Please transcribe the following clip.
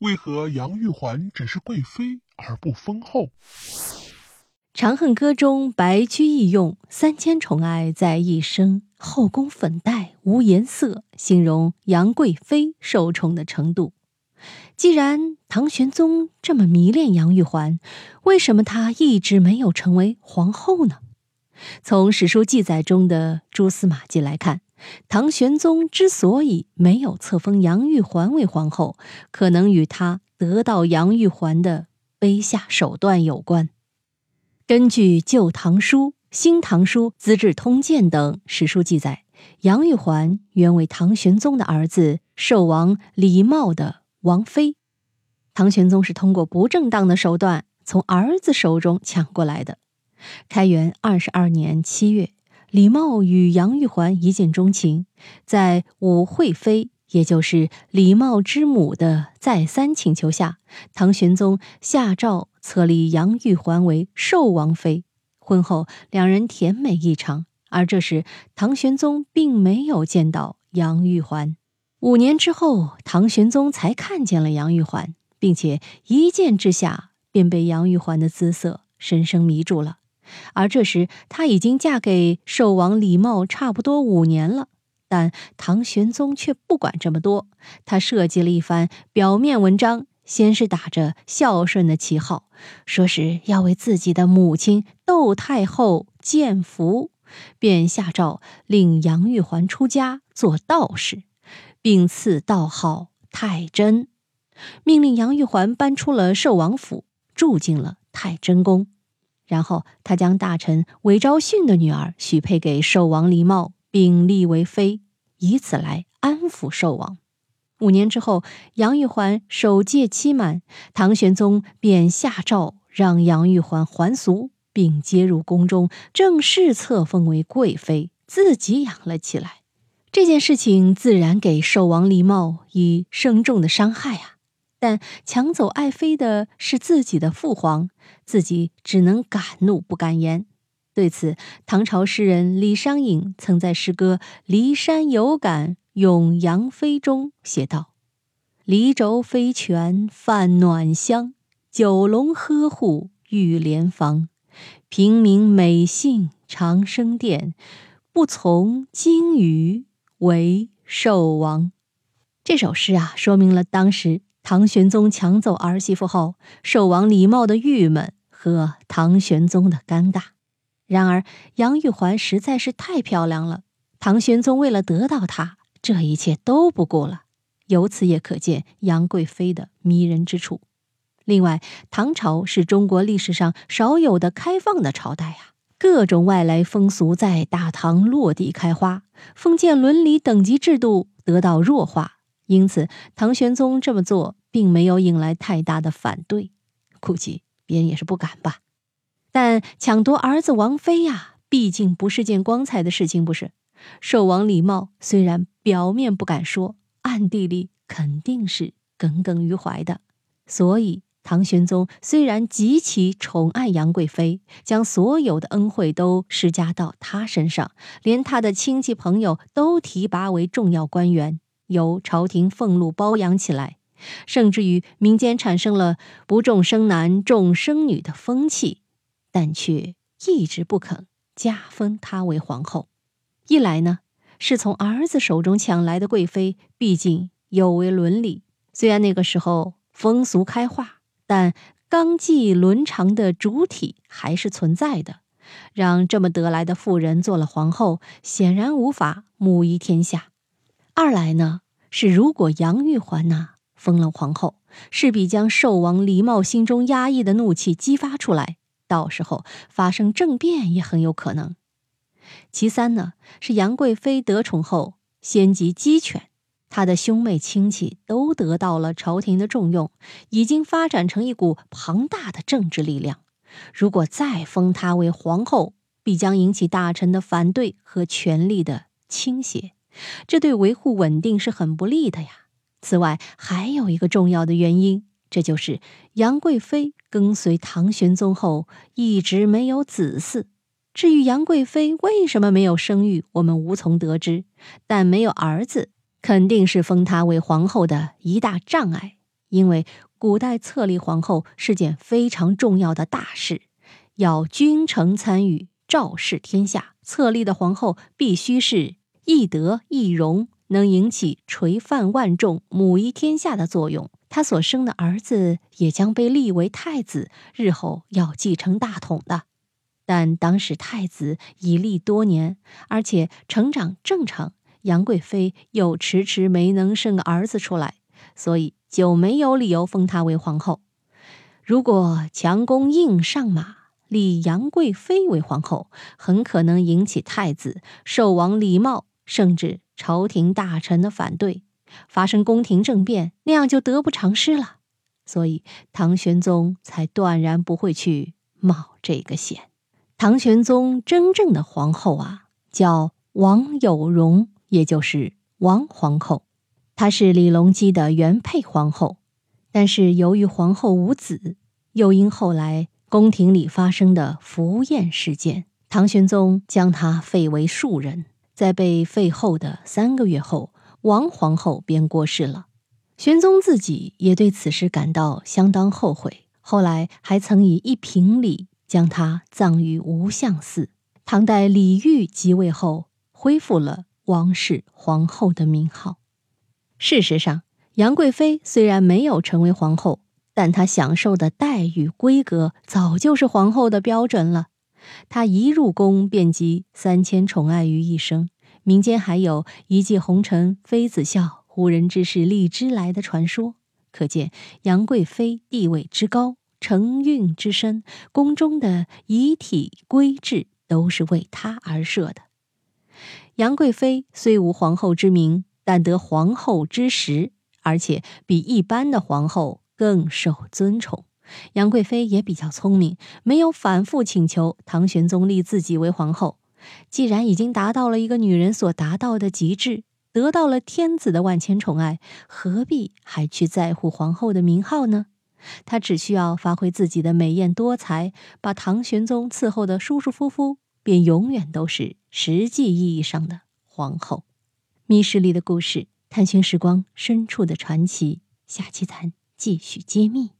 为何杨玉环只是贵妃而不封后？《长恨歌》中白居易用“三千宠爱在一身，后宫粉黛无颜色”形容杨贵妃受宠的程度。既然唐玄宗这么迷恋杨玉环，为什么她一直没有成为皇后呢？从史书记载中的蛛丝马迹来看。唐玄宗之所以没有册封杨玉环为皇后，可能与他得到杨玉环的卑下手段有关。根据《旧唐书》《新唐书》《资治通鉴》等史书记载，杨玉环原为唐玄宗的儿子寿王李瑁的王妃，唐玄宗是通过不正当的手段从儿子手中抢过来的。开元二十二年七月。李瑁与杨玉环一见钟情，在武惠妃，也就是李瑁之母的再三请求下，唐玄宗下诏册立杨玉环为寿王妃。婚后，两人甜美异常。而这时，唐玄宗并没有见到杨玉环。五年之后，唐玄宗才看见了杨玉环，并且一见之下便被杨玉环的姿色深深迷住了。而这时，她已经嫁给寿王李瑁差不多五年了，但唐玄宗却不管这么多。他设计了一番表面文章，先是打着孝顺的旗号，说是要为自己的母亲窦太后建福，便下诏令杨玉环出家做道士，并赐道号太真，命令杨玉环搬出了寿王府，住进了太真宫。然后，他将大臣韦昭训的女儿许配给寿王李瑁，并立为妃，以此来安抚寿王。五年之后，杨玉环守戒期满，唐玄宗便下诏让杨玉环还俗，并接入宫中，正式册封为贵妃，自己养了起来。这件事情自然给寿王李瑁以深重的伤害啊！但抢走爱妃的是自己的父皇，自己只能敢怒不敢言。对此，唐朝诗人李商隐曾在诗歌《骊山有感咏杨妃》中写道：“离轴飞泉泛暖香，九龙呵护玉莲房。平民美姓长生殿，不从金鱼为寿王。”这首诗啊，说明了当时。唐玄宗抢走儿媳妇后，寿王李瑁的郁闷和唐玄宗的尴尬。然而，杨玉环实在是太漂亮了，唐玄宗为了得到她，这一切都不顾了。由此也可见杨贵妃的迷人之处。另外，唐朝是中国历史上少有的开放的朝代呀，各种外来风俗在大唐落地开花，封建伦理等级制度得到弱化。因此，唐玄宗这么做并没有引来太大的反对，估计别人也是不敢吧。但抢夺儿子王妃呀，毕竟不是件光彩的事情，不是？寿王李瑁虽然表面不敢说，暗地里肯定是耿耿于怀的。所以，唐玄宗虽然极其宠爱杨贵妃，将所有的恩惠都施加到她身上，连他的亲戚朋友都提拔为重要官员。由朝廷俸禄包养起来，甚至于民间产生了不重生男重生女的风气，但却一直不肯加封她为皇后。一来呢，是从儿子手中抢来的贵妃，毕竟有违伦理。虽然那个时候风俗开化，但纲纪伦常的主体还是存在的。让这么得来的妇人做了皇后，显然无法母仪天下。二来呢，是如果杨玉环呐封了皇后，势必将寿王李瑁心中压抑的怒气激发出来，到时候发生政变也很有可能。其三呢，是杨贵妃得宠后，先集鸡犬，她的兄妹亲戚都得到了朝廷的重用，已经发展成一股庞大的政治力量。如果再封她为皇后，必将引起大臣的反对和权力的倾斜。这对维护稳定是很不利的呀。此外，还有一个重要的原因，这就是杨贵妃跟随唐玄宗后一直没有子嗣。至于杨贵妃为什么没有生育，我们无从得知。但没有儿子，肯定是封她为皇后的一大障碍。因为古代册立皇后是件非常重要的大事，要君臣参与，昭示天下。册立的皇后必须是易德易容，能引起垂范万众、母仪天下的作用。他所生的儿子也将被立为太子，日后要继承大统的。但当时太子已立多年，而且成长正常，杨贵妃又迟迟没能生个儿子出来，所以就没有理由封她为皇后。如果强攻硬上马，立杨贵妃为皇后，很可能引起太子、寿王李瑁，甚至朝廷大臣的反对，发生宫廷政变，那样就得不偿失了。所以唐玄宗才断然不会去冒这个险。唐玄宗真正的皇后啊，叫王有容，也就是王皇后。她是李隆基的原配皇后，但是由于皇后无子，又因后来宫廷里发生的福宴事件，唐玄宗将她废为庶人。在被废后的三个月后，王皇后便过世了。玄宗自己也对此事感到相当后悔，后来还曾以一品礼。将她葬于无相寺。唐代李煜即位后，恢复了王氏皇后的名号。事实上，杨贵妃虽然没有成为皇后，但她享受的待遇规格早就是皇后的标准了。她一入宫便集三千宠爱于一身，民间还有一骑红尘妃子笑，无人知是荔枝来的传说，可见杨贵妃地位之高。承运之深，宫中的仪体规制都是为她而设的。杨贵妃虽无皇后之名，但得皇后之实，而且比一般的皇后更受尊崇。杨贵妃也比较聪明，没有反复请求唐玄宗立自己为皇后。既然已经达到了一个女人所达到的极致，得到了天子的万千宠爱，何必还去在乎皇后的名号呢？她只需要发挥自己的美艳多才，把唐玄宗伺候的舒舒服服，便永远都是实际意义上的皇后。密室里的故事，探寻时光深处的传奇。下期咱继续揭秘。